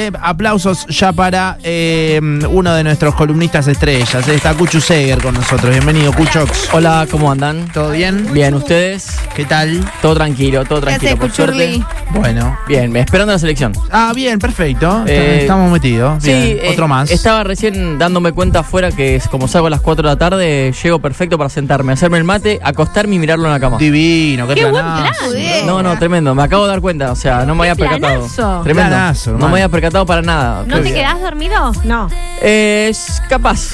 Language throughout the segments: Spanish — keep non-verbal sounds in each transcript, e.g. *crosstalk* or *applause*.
Eh, aplausos ya para eh, uno de nuestros columnistas estrellas. Está Cuchu Seger con nosotros. Bienvenido, Cuchox. Hola, ¿cómo andan? ¿Todo bien? Bien, ¿ustedes? ¿Qué tal? Todo tranquilo, todo ¿Qué tranquilo, por suerte. Bueno. Bien, esperando la selección. Ah, bien, perfecto. Eh, Estamos metidos. Sí, Bien, eh, otro más. Estaba recién dándome cuenta afuera que es como salgo a las 4 de la tarde, llego perfecto para sentarme, hacerme el mate, acostarme y mirarlo en la cama. Divino, qué, Qué buen plan. No, no, tremendo, me acabo de dar cuenta, o sea, no me había percatado. Tremendo. Planazo, no me había percatado para nada. ¿No Qué te bien. quedás dormido? No. Eh, Es capaz.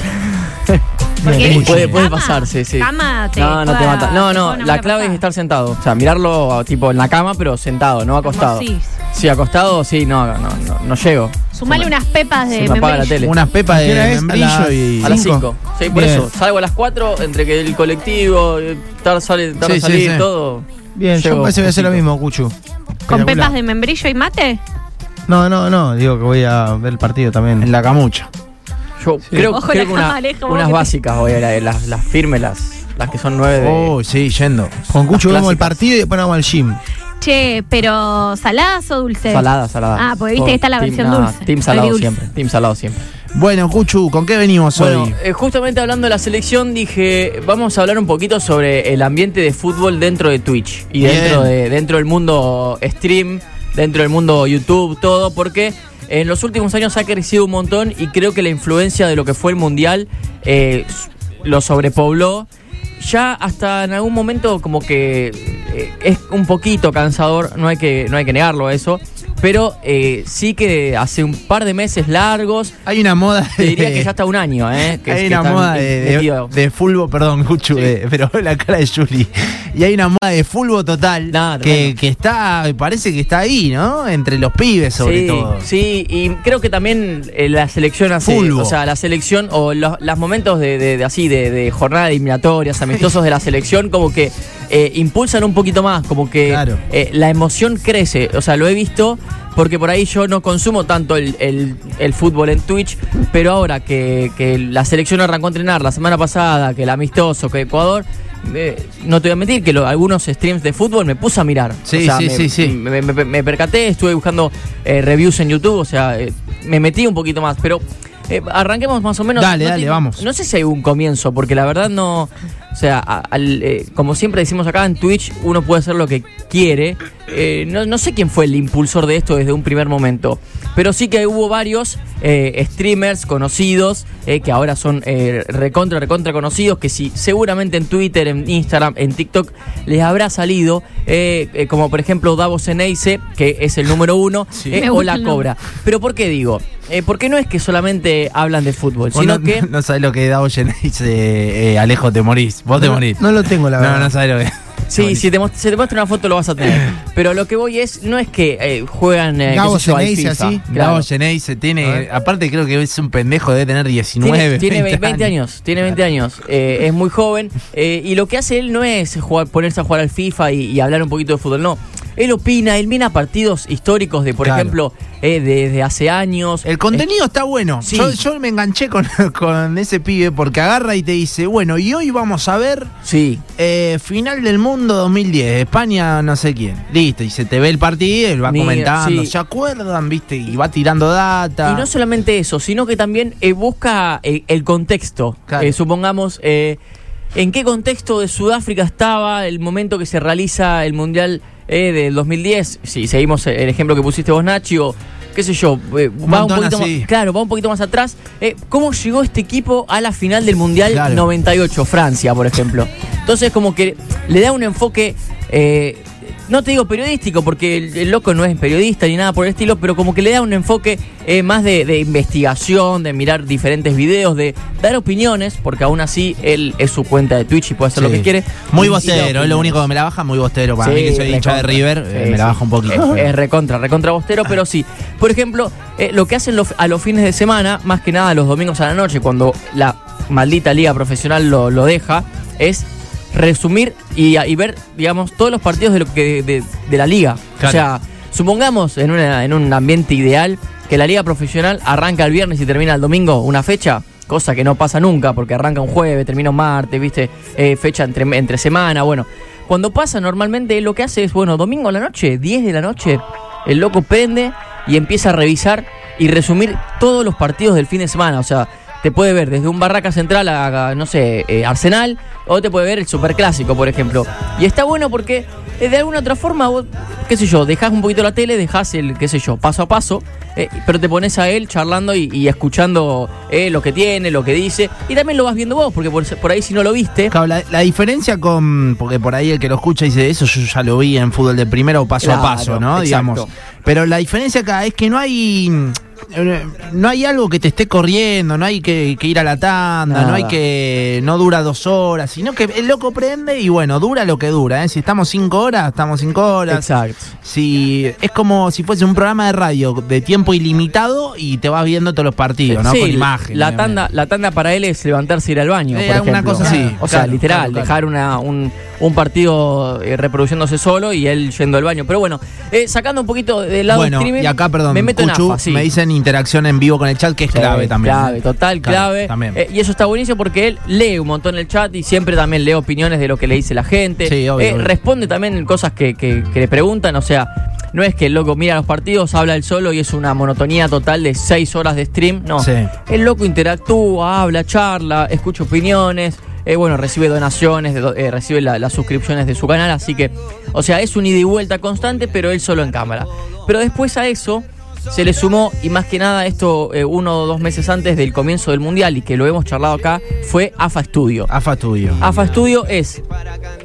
*laughs* Porque puede, puede cama- pasar, sí, sí. Cama te no, no te mata. No, no, la clave es estar sentado. O sea, mirarlo tipo en la cama, pero sentado, no acostado. sí. Sí, acostado, sí, no, no, no, no llego. Sumale unas pepas Se de me apaga la membrillo. tele. Unas pepas ¿A de? ¿A membrillo las- y. A las Cinco. 5. Sí, por Bien. eso. Salgo a las 4, entre que el colectivo, eh, tarda, sale, tarda Sí, a sí, salir, sí. todo. Bien, yo Llego parece que voy a hacer lo mismo, Cuchu. ¿Con pepas de membrillo y mate? No, no, no, digo que voy a ver el partido también. En la camucha. Yo creo, Ojo creo la que una- Alejo, unas básicas voy a ir, las, las firmes, las, las que son nueve de. Oh, sí, yendo. Con Cuchu Las vemos el partido y después vamos al gym. Che, pero ¿saladas o dulces? Salada, salada. Ah, porque viste que está la Team- versión no, dulce. Team salado siempre. Team salado siempre. Bueno, Cuchu, ¿con qué venimos Bueno, hoy? eh, justamente hablando de la selección, dije, vamos a hablar un poquito sobre el ambiente de fútbol dentro de Twitch y Bien. dentro, de, dentro del mundo stream, dentro del mundo YouTube, todo, porque en los últimos años ha crecido un montón y creo que la influencia de lo que fue el Mundial eh, lo sobrepobló. Ya hasta en algún momento como que eh, es un poquito cansador, no hay que, no hay que negarlo eso, pero eh, sí que hace un par de meses largos, Hay una moda. te diría que ya está un año, ¿eh? Que, hay que una moda de, de, de fútbol, perdón, Sí. de- pero la cara de Juli. Y hay una moda de fútbol total que, que está, parece que está ahí, ¿no? Entre los pibes, sobre sí, todo. Sí, y creo que también eh, la selección hace, Fulbo. o sea, la selección o los, los momentos de, de- de así, de, de jornada de eliminatorias, amistosos de la selección, como que eh, impulsan un poquito más, como que Claro. eh, la emoción crece, o sea, lo he visto porque por ahí yo no consumo tanto el, el- el fútbol en Twitch, pero ahora que, que la selección arrancó a entrenar la semana pasada, que el amistoso, que Ecuador... eh, no te voy a mentir que lo- algunos streams de fútbol me puse a mirar. Sí, O sea, sí, me- sí, sí. me, me- me percaté, estuve buscando eh, reviews en YouTube, o sea, eh, me metí un poquito más, pero arranquemos más o menos. Dale, No dale, te- vamos. No sé si hay un comienzo, porque la verdad no, o sea, al, eh, como siempre decimos acá en Twitch, uno puede hacer lo que quiere. Eh, no, no sé quién fue el impulsor de esto desde un primer momento, pero sí que hubo varios eh, streamers conocidos eh, que ahora son eh, recontra, recontra conocidos, que sí, seguramente en Twitter, en Instagram, en TikTok les habrá salido, eh, eh, como por ejemplo Davos Eneise, que es el número uno, Sí. eh, o la. Cobra. Pero ¿por qué digo? Eh, porque no es que solamente hablan de fútbol, sino no, que... no sabés lo que da Oyen dice eh, Alejo, te morís. Vos te No, morís. no lo tengo, la no, verdad. no sabés lo que Sí, si te, si te muestro una foto lo vas a tener. Pero lo que voy es, no es que eh, juegan eh, Gabo FIFA. así. Claro. Gabo Geneise tiene, aparte creo que es un pendejo, debe tener 19, Tiene, *laughs* tiene 20, 20 años, tiene 20 años, eh, es muy joven eh, y lo que hace él no es jugar, ponerse a jugar al FIFA y, y hablar un poquito de fútbol, no. Él opina, él mira partidos históricos de, por Claro. ejemplo, eh, de, de hace años. El contenido está bueno. sí. Yo, yo me enganché con, *laughs* con ese pibe porque agarra y te dice, bueno, y hoy vamos a ver Sí, eh, final del mundo 2010, España no sé quién. Listo, y se te ve el partido, él va Mira, comentando, sí. ¿se acuerdan? ¿Viste? Y va tirando data. Y no solamente eso, sino que también eh, busca eh, el contexto. Claro. Eh, supongamos, eh, en qué contexto de Sudáfrica estaba el momento que se realiza el Mundial eh, del 2010. Si seguimos el ejemplo que pusiste vos, Nachi, o qué sé yo, eh, va un poquito así. más, claro, va un poquito más atrás. Eh, ¿Cómo llegó este equipo a la final del Mundial Claro. 98, Francia, por ejemplo? Entonces, como que le da un enfoque. eh, no te digo periodístico, porque el, el loco no es periodista ni nada por el estilo, pero como que le da un enfoque eh, más de, de investigación, de mirar diferentes videos, de dar opiniones, porque aún así él es su cuenta de Twitch y puede hacer lo que quiere. Muy bostero, es lo único que me la baja, muy bostero. Para Sí, mí que soy hincha de. River, eh, me la baja un poquito. Es, es recontra, recontra bostero, pero sí. Por ejemplo, eh, lo que hacen los- a los fines de semana, más que nada los domingos a la noche, cuando la maldita liga profesional lo, lo deja, es resumir y, y ver, digamos, todos los partidos de, lo que, de, de la liga. Claro. O sea, supongamos en, una- en un ambiente ideal que la liga profesional arranca el viernes y termina el domingo, una fecha. Cosa que no pasa nunca, porque arranca un jueves, termina un martes, viste, Eh, fecha entre, entre semana, bueno. Cuando pasa normalmente lo que hace es, bueno, domingo a la noche, 10 de la noche, el loco prende y empieza a revisar y resumir todos los partidos del fin de semana. O sea, te puede ver desde un Barraca Central a, a, no sé, eh, Arsenal, o te puede ver el Superclásico, por ejemplo. Y está bueno porque eh, de alguna otra forma, vos, qué sé yo, dejás un poquito la tele, dejás el, qué sé yo, paso a paso, eh, pero te pones a él charlando y, y escuchando eh, lo que tiene, lo que dice, y también lo vas viendo vos, porque por, por ahí si no lo viste, Claro, la, la diferencia con. Porque por ahí el que lo escucha dice, eso yo ya lo vi en fútbol de primera o paso Claro, a paso, ¿no? exacto. Digamos. Pero la diferencia acá es que no hay. Eh, No hay algo que te esté corriendo, no hay que, que ir a la tanda, Nada. no hay que. No dura dos horas, sino que el loco prende y bueno, dura lo que dura, ¿eh? Si estamos cinco horas, estamos cinco horas. exacto. Si, es como si fuese un programa de radio de tiempo ilimitado y te vas viendo todos los partidos, ¿no? Sí, Con imagen. La tanda, la tanda para él es levantarse y ir al baño. Eh, por ejemplo. cosa así, O sea, claro, literal, claro, claro. dejar una, un, un partido eh, reproduciéndose solo y él yendo al baño. Pero bueno, eh, sacando un poquito del lado Bueno, streaming. y acá, perdón, me meto en Cuchu, AFA, sí. me dicen interacción en vivo con el chat, que es Sí, clave también. Clave, ¿eh? total, clave. también. Eh, y eso está buenísimo porque él lee un montón el chat y siempre también lee opiniones de lo que le dice la gente. Sí, obvio, obvio. Responde también cosas que, que- que le preguntan, o sea, no es que el loco mira los partidos, habla él solo y es una monotonía total de seis horas de stream. No. Sí. El loco interactúa, habla, charla, escucha opiniones. Eh, bueno, recibe donaciones, de eh, recibe la- las suscripciones de su canal, así que, o sea, es un ida y vuelta constante, pero él solo en cámara. Pero después a eso se le sumó, y más que nada esto eh, uno o dos meses antes del comienzo del Mundial, y que lo hemos charlado acá, fue AFA Studio. AFA Studio. AFA Studio es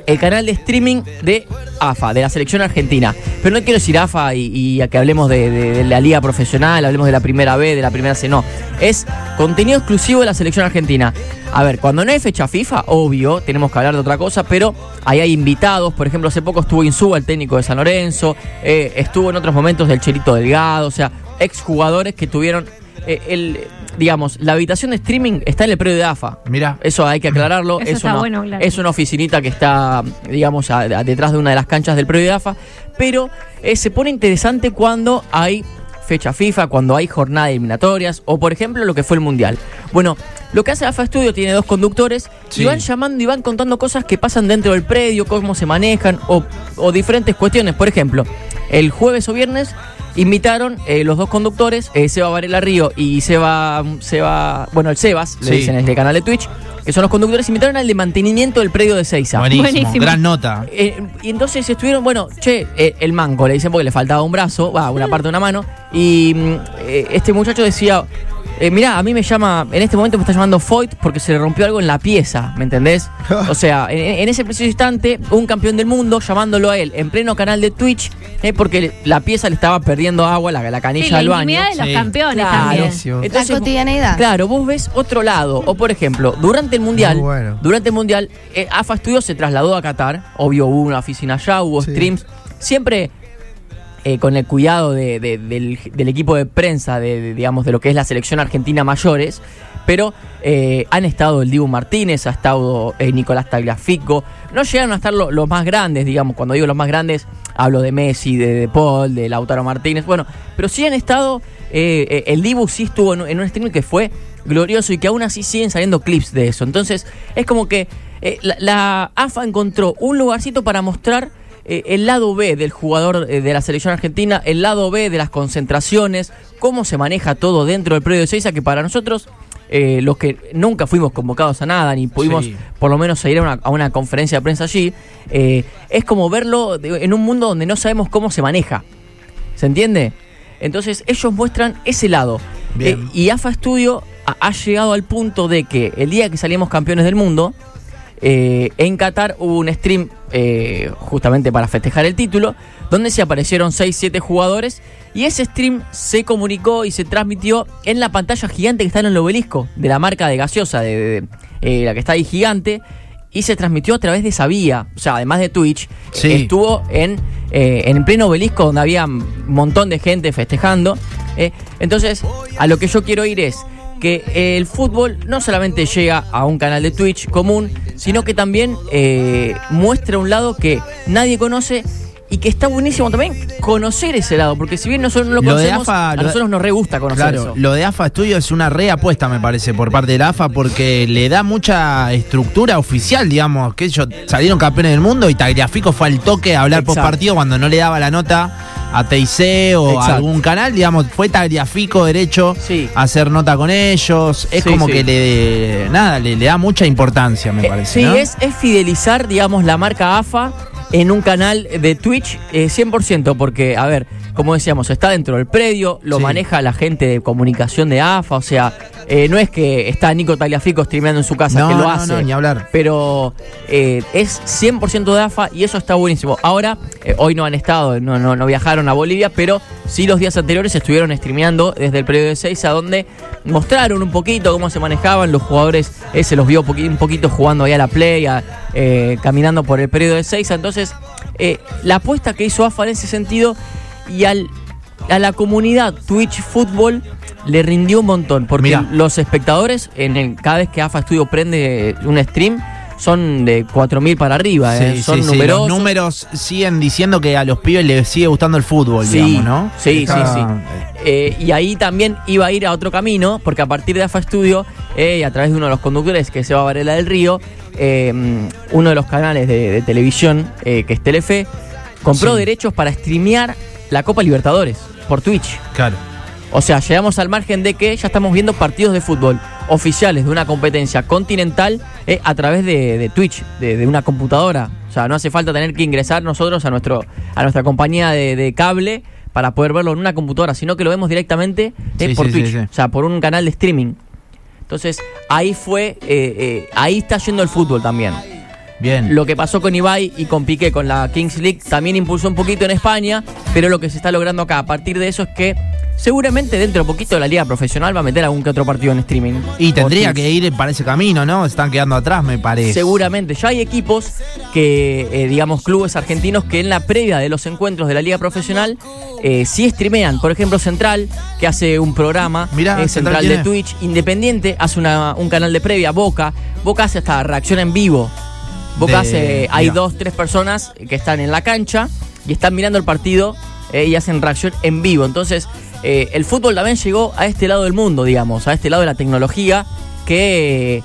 el canal de streaming de AFA, de la selección argentina. Pero no quiero decir AFA y, y a que hablemos de, de- de la liga profesional, hablemos de la primera B, de la primera C, no. Es contenido exclusivo de la selección argentina. A ver, cuando no hay fecha FIFA, obvio, tenemos que hablar de otra cosa, pero ahí hay invitados. Por ejemplo, hace poco estuvo Insúa, el técnico de San Lorenzo, eh, estuvo en otros momentos del Cherito Delgado, o sea, exjugadores que tuvieron eh, el, digamos, la habitación de streaming está en el predio de AFA. Mira. Eso hay que aclararlo. Eso es, está una, bueno, claro. es una oficinita que está, digamos, a- a- detrás de una de las canchas del predio de AFA. Pero eh, se pone interesante cuando hay fecha FIFA, cuando hay jornada de eliminatorias, o por ejemplo lo que fue el Mundial. Bueno, lo que hace AFA Studio tiene dos conductores Sí. y van llamando y van contando cosas que pasan dentro del predio, cómo se manejan, o, o diferentes cuestiones. Por ejemplo, el jueves o viernes invitaron eh, los dos conductores, eh, Seba Varela Río y Seba, Seba, bueno, el Sebas, le Sí. dicen en el canal de Twitch, que son los conductores, invitaron al de mantenimiento del predio de Seiza. Buenísimo. Buenísimo. Gran nota. Eh, y entonces estuvieron, bueno, che, eh, el manco, le dicen porque le faltaba un brazo, va, una parte de una mano, y mm, eh, este muchacho decía, eh, mirá, a mí me llama, en este momento me está llamando Foyt porque se le rompió algo en la pieza, ¿me entendés? *laughs* O sea, en, en ese preciso instante, un campeón del mundo llamándolo a él en pleno canal de Twitch, eh, porque la pieza le estaba perdiendo agua, la, la canilla Sí, la del baño. intimidad de los Sí. campeones Claro. también. La cotidianidad. Claro, vos ves otro lado. O por ejemplo, durante el Mundial, bueno. durante el Mundial, eh, AFA Studios se trasladó a Qatar. Obvio, hubo una oficina allá, hubo Sí. streams. Siempre eh, con el cuidado de- de- del, equipo de prensa, de, digamos, de lo que es la selección argentina mayores. Pero eh, han estado el Dibu Martínez, ha estado eh, Nicolás Tagliafico. No llegaron a estar lo- los más grandes, digamos. Cuando digo los más grandes, hablo de Messi, de, de Paul, de Lautaro Martínez. Bueno, pero sí han estado. el Dibu sí estuvo en, en un streaming que fue glorioso y que aún así siguen saliendo clips de eso. Entonces, es como que la, la AFA encontró un lugarcito para mostrar eh, el lado B del jugador eh, de la selección argentina, el lado B de las concentraciones, cómo se maneja todo dentro del predio de Seiza, que para nosotros, eh, los que nunca fuimos convocados a nada, ni pudimos Sí. por lo menos ir a una, a una conferencia de prensa allí, eh, es como verlo en un mundo donde no sabemos cómo se maneja. ¿Se entiende? Entonces ellos muestran ese lado. Eh, y AFA Studio ha, ha llegado al punto de que el día que salimos campeones del mundo, eh, en Qatar hubo un stream eh, justamente para festejar el título, donde se aparecieron 6-7 jugadores y ese stream se comunicó y se transmitió en la pantalla gigante que está en el obelisco de la marca de gaseosa, de, de- de, eh, la que está ahí gigante, y se transmitió a través de esa vía, o sea, además de Twitch, Sí. estuvo en, en pleno obelisco donde había un montón de gente festejando. Entonces, a lo que yo quiero ir es que el fútbol no solamente llega a un canal de Twitch común, sino que también eh, muestra un lado que nadie conoce y que está buenísimo también conocer ese lado, porque si bien nosotros no lo Lo de conocemos, AFA, a de- nosotros nos re gusta conocer Claro, eso. lo de AFA Studio es una reapuesta, me parece, por parte de la AFA, porque le da mucha estructura oficial, digamos, que ellos salieron campeones del mundo y Tagliafico fue al toque a hablar post partido cuando no le daba la nota a TIC o a algún canal, digamos, fue Tagliafico derecho Sí. a hacer nota con ellos. Es Sí, como sí. que le nada, le, le da mucha importancia, me Eh, parece. sí, ¿no? es, es fidelizar, digamos, la marca AFA en un canal de Twitch eh, 100%, porque, a ver, como decíamos, está dentro del predio, lo Sí. maneja la gente de comunicación de AFA, o sea, eh, no es que está Nico Tagliafico streameando en su casa, No, que lo no, hace. no, ni hablar. Pero eh, es 100% de AFA y eso está buenísimo. Ahora, eh, hoy no han estado, no, no, no viajaron a Bolivia, pero sí los días anteriores estuvieron streameando desde el periodo de 6 a donde mostraron un poquito cómo se manejaban los jugadores. eh, se los vio un poquito jugando ahí a la play, a, caminando por el periodo de 6. Entonces, la apuesta que hizo AFA en ese sentido y al, a la comunidad Twitch Fútbol le rindió un montón, porque Mirá. los espectadores, en el, cada vez que AFA Studio prende un stream, son de 4.000 para arriba, eh, Sí, son sí, sí, numerosos. Los números siguen diciendo que a los pibes les sigue gustando el fútbol, Sí, digamos, ¿no? sí, Está- sí, Eh, y ahí también iba a ir a otro camino, porque a partir de AFA Studio, eh, y a través de uno de los conductores, que se va a Varela del Río, uno de los canales de, de televisión, que es Telefe, compró Sí. derechos para streamear la Copa Libertadores por Twitch. Claro. O sea, llegamos al margen de que ya estamos viendo partidos de fútbol oficiales de una competencia continental eh, a través de, de Twitch, de, de una computadora. O sea, no hace falta tener que ingresar nosotros a, nuestro, a nuestra compañía de, de cable para poder verlo en una computadora, sino que lo vemos directamente eh, Sí, por sí, Twitch, sí. o sea, por un canal de streaming. Entonces, ahí fue, eh, eh, ahí está yendo el fútbol también. Bien. Lo que pasó con Ibai y con Piqué con la Kings League también impulsó un poquito en España, pero lo que se está logrando acá a partir de eso es que seguramente dentro de poquito la liga profesional va a meter algún que otro partido en streaming. Y tendría que ir para ese camino, ¿no? Se están quedando atrás, me parece. Seguramente. Ya hay equipos que, eh, digamos, clubes argentinos que en la previa de los encuentros de la liga profesional eh, sí streamean. Por ejemplo, Central, que hace un programa, Mirá, eh, Central Central de Twitch, Independiente, hace una- un canal de previa, Boca. Boca hace hasta reacción en vivo. Boca De- hay dos, tres personas que están en la cancha y están mirando el partido eh, y hacen reacción en vivo. Entonces, eh, el fútbol también llegó a este lado del mundo, digamos, a este lado de la tecnología que,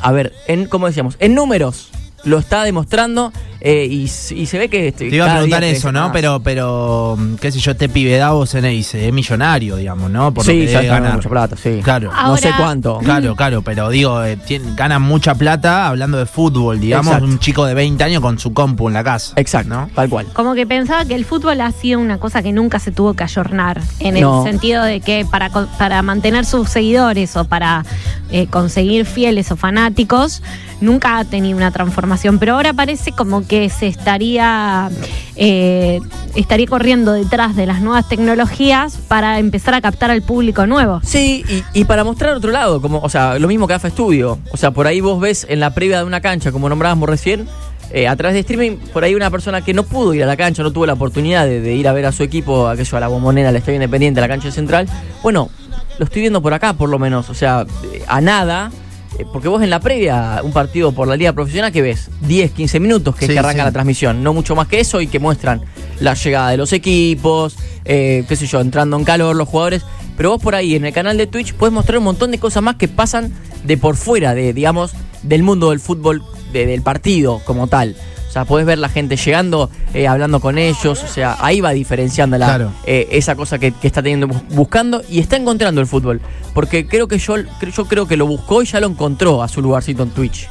a ver, en, como decíamos, en números lo está demostrando eh, y, y se ve que... este, Te iba a preguntar eso, ¿no? más. Pero, pero, qué sé yo, este pibe Davos en dice, es millonario, digamos, ¿no? Por lo sí, que ya ganar. mucha plata, sí. Claro. No sé cuánto. Claro, claro, pero digo, eh, tiene- gana mucha plata hablando de fútbol, digamos, Exacto. un chico de 20 años con su compu en la casa. Exacto, ¿no? tal cual. Como que pensaba que el fútbol ha sido una cosa que nunca se tuvo que ayornar, en No. el sentido de que para, para mantener sus seguidores o para eh, conseguir fieles o fanáticos, nunca ha tenido una transformación. Pero ahora parece como que se estaría, eh, estaría corriendo detrás de las nuevas tecnologías para empezar a captar al público nuevo. Sí, y, para mostrar otro lado, como, o sea, lo mismo que AFA Studio. O sea, por ahí vos ves en la previa de una cancha, como nombrábamos recién, eh, a través de streaming, por ahí una persona que no pudo ir a la cancha, no tuvo la oportunidad de, de ir a ver a su equipo, aquello a la bombonera, al Estadio Independiente, a la cancha central. Bueno, lo estoy viendo por acá, por lo menos. O sea, eh, a nada. Eh, Porque vos en la previa, un partido por la liga profesional, ¿qué ves? 10, 15 minutos que, es Sí, que arranca sí. la transmisión. No mucho más que eso y que muestran la llegada de los equipos, eh, qué sé yo, entrando en calor los jugadores. Pero vos por ahí en el canal de Twitch puedes mostrar un montón de cosas más que pasan de por fuera, de, digamos, del mundo del fútbol, de- del partido como tal. O sea, podés ver la gente llegando, eh, hablando con ellos. O sea, ahí va diferenciando la, Claro. eh, esa cosa que, que está teniendo bus- buscando y está encontrando el fútbol. Porque creo que yo, creo- yo creo que lo buscó y ya lo encontró a su lugarcito en Twitch.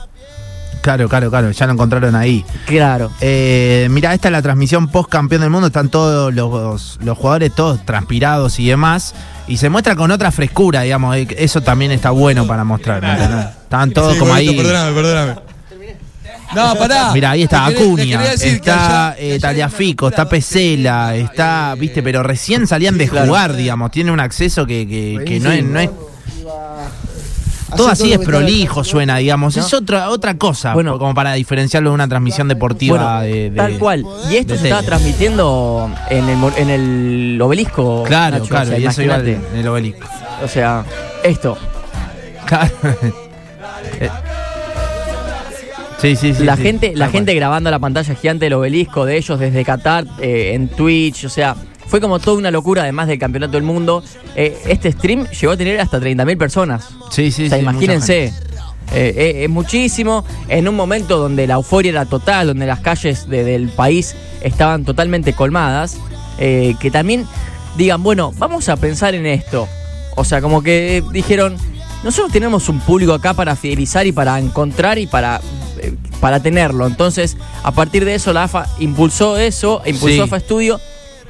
Claro, claro, claro, ya lo encontraron ahí. Claro. Eh, mira, esta es la transmisión post campeón del mundo, están todos los, los jugadores todos transpirados y demás, y se muestra con otra frescura, digamos, eh, eso también está bueno para mostrar. ¿me entendés? Estaban todos Sí, como ahí. Perdóname, perdóname. No, pará. Mira, ahí está Acuña, está eh, Taliafico, está Pesela, está, viste, pero recién salían de claro. jugar, digamos, tiene un acceso que, que- que no es, no es Hacer todo así es prolijo suena, digamos, ¿No? es otra otra cosa, Bueno. como para diferenciarlo de una transmisión deportiva Bueno, de, de- tal cual. Y esto se estaba transmitiendo en el, en el obelisco. Claro, Nacho, claro, o sea, y eso iba en el obelisco. O sea, esto. Claro. *laughs* Sí, sí, sí. la sí, gente, la tal gente cual. grabando la pantalla gigante del obelisco de ellos desde Qatar eh, en Twitch, o sea, fue como toda una locura además del campeonato del mundo. Eh, este stream llegó a tener hasta 30.000 personas. Sí, sí, o sea, sí, imagínense. eh, es muchísimo, en un momento donde la euforia era total, donde las calles de- del país estaban totalmente colmadas, que también digan, bueno, vamos a pensar en esto. O sea, como que dijeron, nosotros tenemos un público acá para fidelizar y para encontrar y para, eh, para tenerlo. Entonces, a partir de eso, la AFA impulsó eso, impulsó Sí. AFA Studio.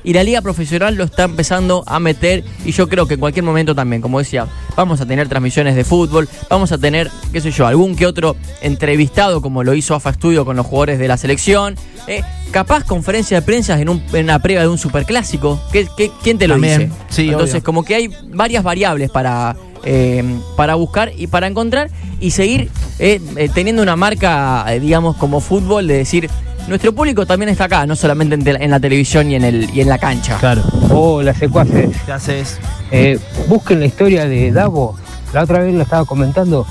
Y la liga profesional lo está empezando a meter y yo creo que en cualquier momento también, como decía, vamos a tener transmisiones de fútbol, vamos a tener, qué sé yo, algún que otro entrevistado como lo hizo AFA Studio con los jugadores de la selección. eh, capaz conferencia de prensa en, un- en una previa de un superclásico. ¿Qué, qué, quién te lo También, dice? sí, Entonces, obvio. como que hay varias variables para, eh, para buscar y para encontrar y seguir eh, eh, teniendo una marca, eh, digamos, como fútbol, de decir, nuestro público también está acá, no solamente en, te- en la televisión y en, el, y en la cancha. Claro. Hola, secuaces. ¿Qué haces? Eh, busquen la historia de Davo. La otra vez lo estaba comentando.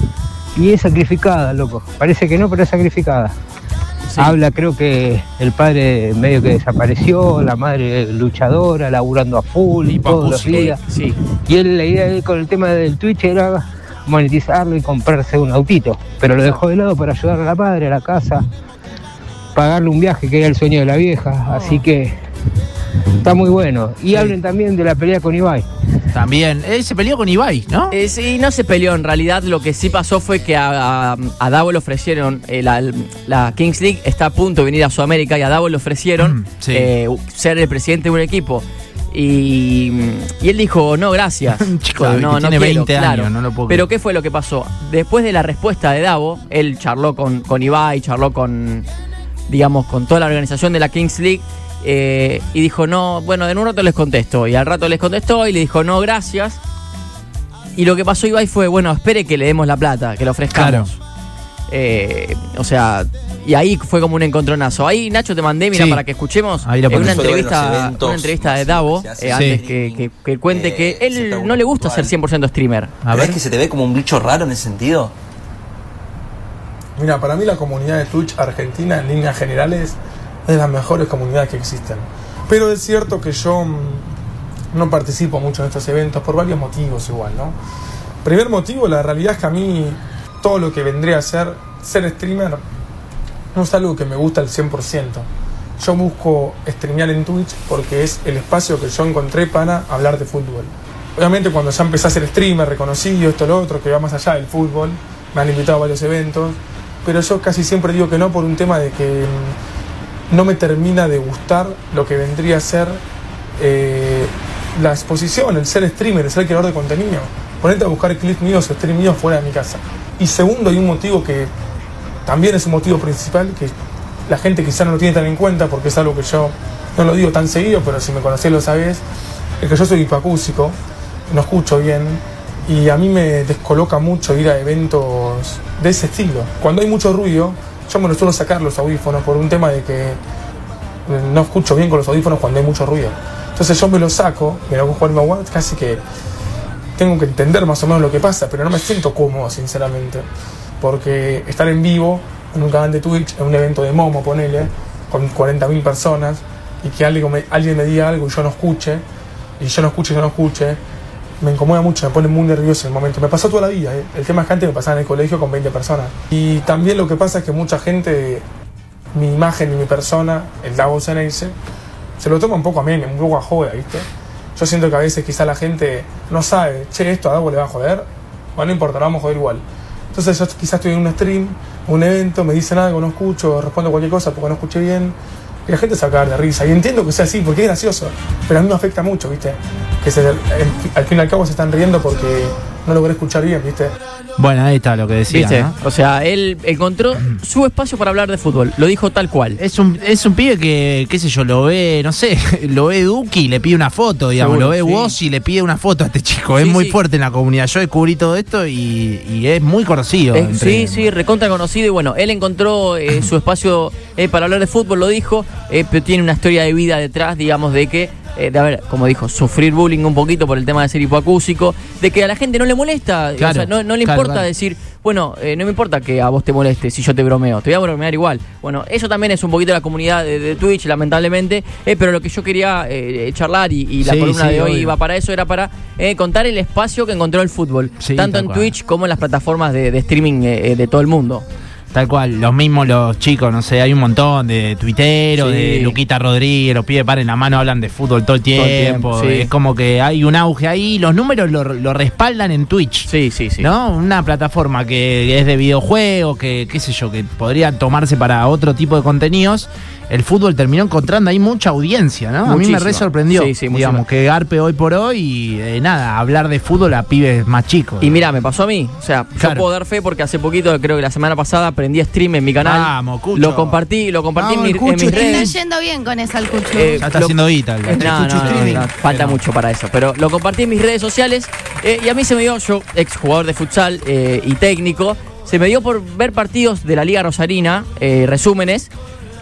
Y es sacrificada, loco. Parece que no, pero es sacrificada. Sí. Habla, creo que el padre medio que desapareció, la madre luchadora, laburando a full Y todos los días. Sí. Y él, la idea de él con el tema del Twitch era monetizarlo y comprarse un autito. Pero lo dejó de lado para ayudar a la madre, a la casa, pagarle un viaje que era el sueño de la vieja. Así que está muy bueno. Y hablen también de la pelea con Ibai. También. Él se peleó con Ibai, ¿no? Eh, sí, no se peleó en realidad. Lo que sí pasó fue que a, a, a Davo le ofrecieron, eh, la, la Kings League está a punto de venir a Sudamérica y a Davo le ofrecieron Mm, sí. eh, ser el presidente de un equipo. Y, y él dijo, no, gracias. *laughs* Un chico de- no, que no tiene quiero, 20 años, claro. no lo puedo Pero. ¿qué fue lo que pasó? Después de la respuesta de Davo, él charló con, con Ibai, charló con, digamos, con toda la organización de la Kings League. Eh, y dijo, no, bueno, en un rato les contesto. Y al rato les contestó y le dijo, no, gracias. Y lo que pasó Ibai fue, bueno, espere que le demos la plata, que le ofrezcamos. Eh, o sea, y ahí fue como un encontronazo. Ahí, Nacho, te mandé, mira, Sí. para que escuchemos Ahí lo eh, una, entrevista, eventos una entrevista de Davo, eh, antes Sí. que, que- que cuente Eh, que él no le gusta ser virtual. 100% streamer. A ¿Ves ver. que se te ve como un bicho raro en ese sentido? Mira, para mí la comunidad de Twitch argentina en líneas generales es de las mejores comunidades que existen. Pero es cierto que yo mm, no participo mucho en estos eventos por varios motivos igual, ¿no? Primer motivo, la realidad es que a mí todo lo que vendría a ser ser streamer no es algo que me gusta al 100%. Yo busco streamear en Twitch porque es el espacio que yo encontré para hablar de fútbol. Obviamente cuando ya empecé a ser streamer, reconocido, esto, lo otro, que va más allá del fútbol, me han invitado a varios eventos, pero yo casi siempre digo que no por un tema de que mm, no me termina de gustar lo que vendría a ser eh, la exposición, el ser streamer, el ser creador de contenido. Ponerte a buscar clips míos o stream míos fuera de mi casa. Y segundo, hay un motivo que también es un motivo principal que la gente quizá no lo tiene tan en cuenta porque es algo que yo no lo digo tan seguido, pero si me conocés lo sabés, es que yo soy hipoacúsico, no escucho bien y a mí me descoloca mucho ir a eventos de ese estilo. Cuando hay mucho ruido, yo me lo suelo sacar los audífonos por un tema de que no escucho bien con los audífonos cuando hay mucho ruido. Entonces yo me lo saco, me lo cojo al Mawad, casi que tengo que entender más o menos lo que pasa, pero no me siento cómodo, sinceramente. Porque estar en vivo, en un canal de Twitch, en un evento de Momo, ponele, con 40.000 personas, y que alguien me, alguien me diga algo y yo no escuche, y yo no escuche yo no escuche, me incomoda mucho, me pone muy nervioso en el momento. Me pasó toda la vida, ¿eh? el tema es que antes me pasaba en el colegio con 20 personas. Y también lo que pasa es que mucha gente, mi imagen y mi persona, el Davos Ceneice, se lo toma un poco a mí, un poco a joda, ¿viste? Yo siento que a veces quizá la gente no sabe, che, esto a Davo le va a joder, bueno, no importa, lo vamos a joder igual. Entonces yo quizás estoy en un stream, un evento, me dicen algo, no escucho, respondo cualquier cosa porque no escuché bien, y la gente se va a cagar de risa. Y entiendo que sea así, porque es gracioso, pero a mí me afecta mucho, ¿viste? Que al fin y al cabo se están riendo porque no logré escuchar bien, ¿viste? Bueno, ahí está lo que decía. ¿Viste? ¿no? O sea, él encontró su espacio para hablar de fútbol. Lo dijo tal cual. Es un, es un pibe que, qué sé yo, lo ve, no sé, *laughs* lo ve Duki y le pide una foto, digamos, Seguro, lo ve sí. Woz y le pide una foto a este chico. es muy sí. fuerte en la comunidad. Yo descubrí todo esto y, y es muy conocido. Entre- sí, sí, recontra conocido. Y bueno, él encontró eh, su espacio eh, para hablar de fútbol, lo dijo, eh, pero tiene una historia de vida detrás, digamos, de que, eh, de haber, como dijo, sufrir bullying un poquito por el tema de ser hipoacúsico, de que a la gente no le molesta, Claro, o sea, no, no le claro, importa claro. decir, Bueno, eh, no me importa que a vos te moleste si yo te bromeo, te voy a bromear igual. Bueno, eso también es un poquito la comunidad de, de Twitch, lamentablemente, eh, pero lo que yo quería eh, charlar y, y la Sí, columna sí, de hoy obvio. iba para eso, era para eh, contar el espacio que encontró el fútbol, Sí, tanto en. Twitch como en las plataformas de, de streaming eh, eh, de todo el mundo. Tal cual, los mismos los chicos, no sé, hay un montón de tuiteros, Sí. de Luquita Rodríguez, los pibes paren la mano, hablan de fútbol todo el Todo el tiempo. tiempo, sí. Es como que hay un auge ahí, los números lo, lo respaldan en Twitch. Sí, sí, sí. ¿No? Una plataforma que es de videojuegos, que qué sé yo, que podría tomarse para otro tipo de contenidos. El fútbol terminó encontrando ahí mucha audiencia, ¿no? A mí me re sorprendió. Sí, sí, digamos, que Garpe hoy por hoy y eh, nada, hablar de fútbol a pibes más chicos. Y mira, me pasó a mí. O sea, Claro. yo puedo dar fe porque hace poquito, creo que la semana pasada, aprendí stream en mi canal. Vamos, Cucho. Lo compartí, lo compartí en, Vamos, mi- el en mis Cucho. Está redes. yendo bien con esa el cucho. Eh, ya está lo- haciendo guita. No, no, no, falta mucho para eso. Pero lo compartí en mis redes sociales eh, y a mí se me dio, yo, ex jugador de futsal eh, y técnico, se me dio por ver partidos de la Liga Rosarina, eh, resúmenes,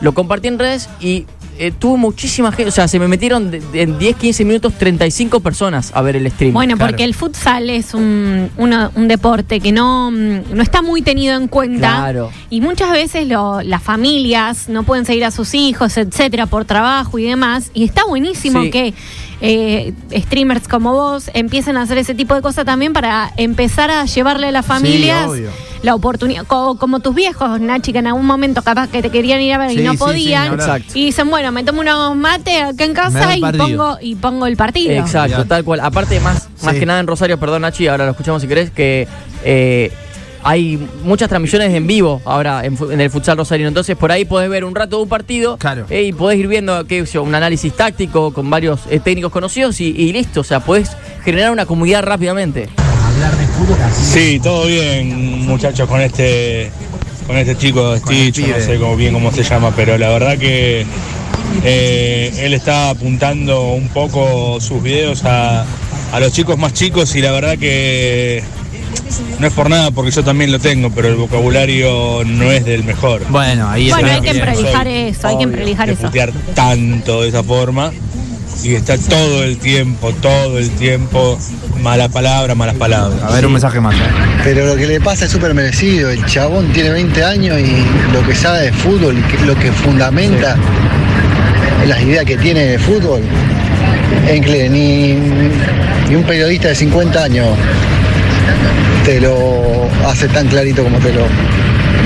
lo compartí en redes y eh, tuvo muchísima gente, o sea, se me metieron de- de- en 10, 15 minutos 35 personas a ver el stream. Bueno, Claro. porque el futsal es un, uno- un deporte que no, mm, no está muy tenido en cuenta. Claro. Y muchas veces lo- las familias no pueden seguir a sus hijos, etcétera, por trabajo y demás. Y está buenísimo Sí. que eh, streamers como vos empiecen a hacer ese tipo de cosas también para empezar a llevarle a las familias obvio. La oportunidad. Co- Como, tus viejos, Nachi, que en algún momento capaz que te querían ir a ver Sí, y no sí, sí, podían. ni hablar. Exacto. y dicen, bueno, me tomo unos mates acá en Me da casa y partido. pongo, y pongo el partido. Exacto, tal cual. Aparte, más, más Sí. que nada en Rosario, perdón Nachi, ahora lo escuchamos si querés, que eh, hay muchas transmisiones en vivo ahora en, fu- en el futsal rosarino. Entonces, por ahí podés ver un rato de un partido Claro. eh, y podés ir viendo qué sé yo, un análisis táctico con varios eh, técnicos conocidos y, y listo. O sea, podés generar una comunidad rápidamente. Sí, todo bien, muchachos, con este con este chico de Stitch, no sé cómo, bien cómo se llama, pero la verdad que eh, él está apuntando un poco sus videos a, a los chicos más chicos y la verdad que no es por nada porque yo también lo tengo, pero el vocabulario no es del mejor. Bueno, ahí Bueno, hay que soy eso, hay que de eso. putear tanto de esa forma y está todo el tiempo, todo el tiempo, mala palabra, malas palabras. A ver, un mensaje más. ¿eh? Pero lo que le pasa es súper merecido. El chabón tiene 20 años y lo que sabe de fútbol lo que fundamenta las ideas que tiene de fútbol increíble. Ni, ni un periodista de 50 años te lo hace tan clarito como te lo,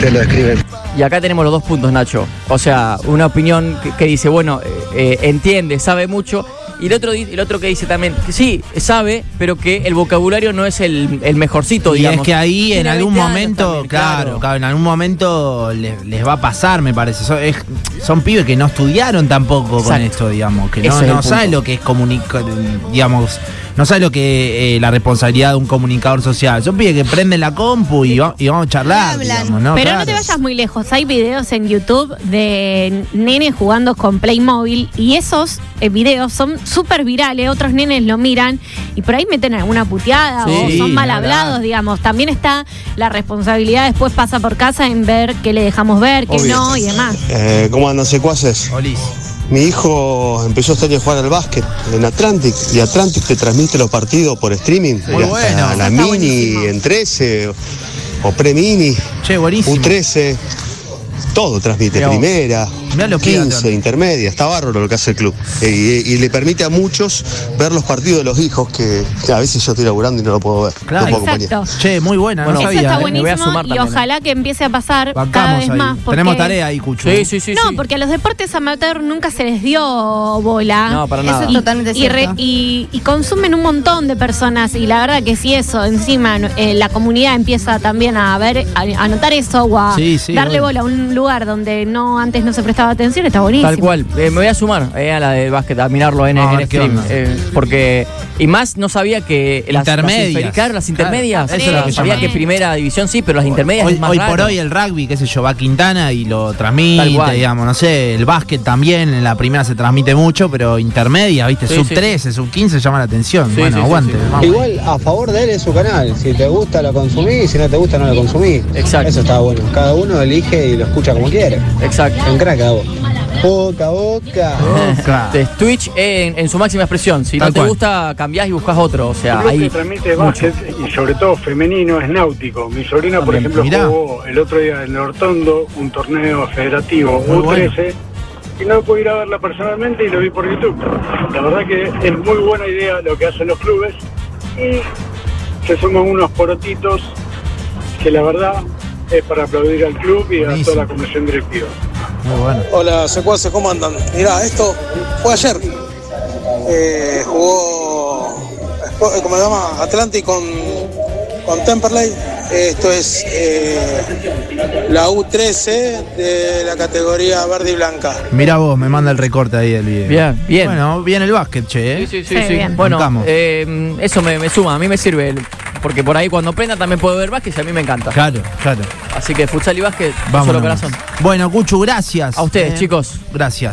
te lo describe. Y acá tenemos los dos puntos, Nacho. O sea, una opinión que, que dice, bueno, eh, entiende, sabe mucho. Y el otro, el otro que dice también, que sí, sabe, pero que el vocabulario no es el, el mejorcito, Y digamos. es que ahí en algún 20 años momento, también, claro, claro, en algún momento les, les va a pasar, me parece. Son, es- son pibes que no estudiaron tampoco con esto, digamos, que no, es no saben lo que es comunicar, digamos, no saben lo que eh, la responsabilidad de un comunicador social. Son pibes que prenden la compu y, va- y vamos a charlar, digamos, ¿no? Pero no te vayas muy lejos. Hay videos en YouTube de nenes jugando con Playmobil y esos eh, videos son súper virales. Otros nenes lo miran y por ahí meten alguna puteada Sí, o son mal hablados, digamos. También está la responsabilidad después pasa por casa en ver qué le dejamos ver, qué Obvio. no y demás. Eh, ¿Cómo andan secuaces? Olis. Mi hijo empezó este año a jugar al básquet en Atlantic y Atlantic te transmite los partidos por streaming. Y hasta bueno. la mini buenísimo. en 13 o, pre-mini, Che, buenísimo. U13. Todo transmite, primera, Mirá lo que 15, Atlantic. intermedia, está bárbaro lo que hace el club. Eh, y, y le permite a muchos ver los partidos de los hijos que, que a veces yo estoy laburando y no lo puedo ver. Claro. no puedo. Exacto. Che, muy buena, Bueno, no Eso sabía. está ¿eh? Me voy a buenísimo sumar y también, ojalá que empiece a pasar cada Bancamos vez ahí. más. porque- Tenemos tarea ahí, Cucho. Sí, sí, sí. no, sí. porque a los deportes amateur nunca se les dio bola. No, para Eso nada. es totalmente y, re- cierto. y- y consumen un montón de personas y la verdad que si eso encima eh, la comunidad empieza también a ver a, a notar eso o a Sí, sí, darle bola a un lugar donde no antes no se prestaba atención está buenísimo Tal cual. Eh, me voy a sumar eh, a la del básquet, a mirarlo en, A en stream. eh, porque. Y más no sabía que las Intermedias. Las, inferi- claro, las Claro, intermedias. eso es lo que sabía que primera división sí, pero las intermedias Hoy, es más hoy por hoy el rugby, qué sé yo, va Quintana y lo transmite, digamos, no sé, el básquet también, en la primera se transmite mucho, pero intermedia, viste, Sí, sub sí, 13, sub 15 llama la atención. Sí, bueno, aguante. Igual a favor de él es su canal. Si te gusta lo consumís, si no te gusta no lo consumís. Exacto. Eso está bueno. Cada uno elige y lo escucha como quiere. Exacto. En crack Boca, boca. Este, es Twitch en, en su máxima expresión. Si Tal no te cual. gusta, cambiás y buscas otro. O sea, ahí. que transmite mucho. básquet y sobre todo femenino es náutico. Mi sobrina, por También, ejemplo, mirá. jugó el otro día en Nortondo un torneo federativo Muy U13 y no pude ir a verla personalmente y lo vi por YouTube. La verdad que es muy buena idea lo que hacen los clubes y se suman unos porotitos que la verdad es para aplaudir al club y a toda la comisión directiva. Muy bueno. Hola, secuaces, ¿cómo andan? Mirá, esto fue ayer. Eh, jugó, eh, ¿cómo se llama? Atlantic con, con Temperley. Esto es eh, la U13 de la categoría verde y blanca. Mira vos, me manda el recorte ahí del video. Bien, bien. Bueno, bien el básquet, che. ¿eh? Sí, sí, sí. Bueno, Bancamos. eh, eso me, me suma, a mí me sirve. Porque por ahí cuando prenda también puedo ver básquet y a mí me encanta. Claro, claro. Así que futsal y básquet, un solo corazón. Bueno, Cuchu, gracias. A ustedes, Eh, chicos. Gracias.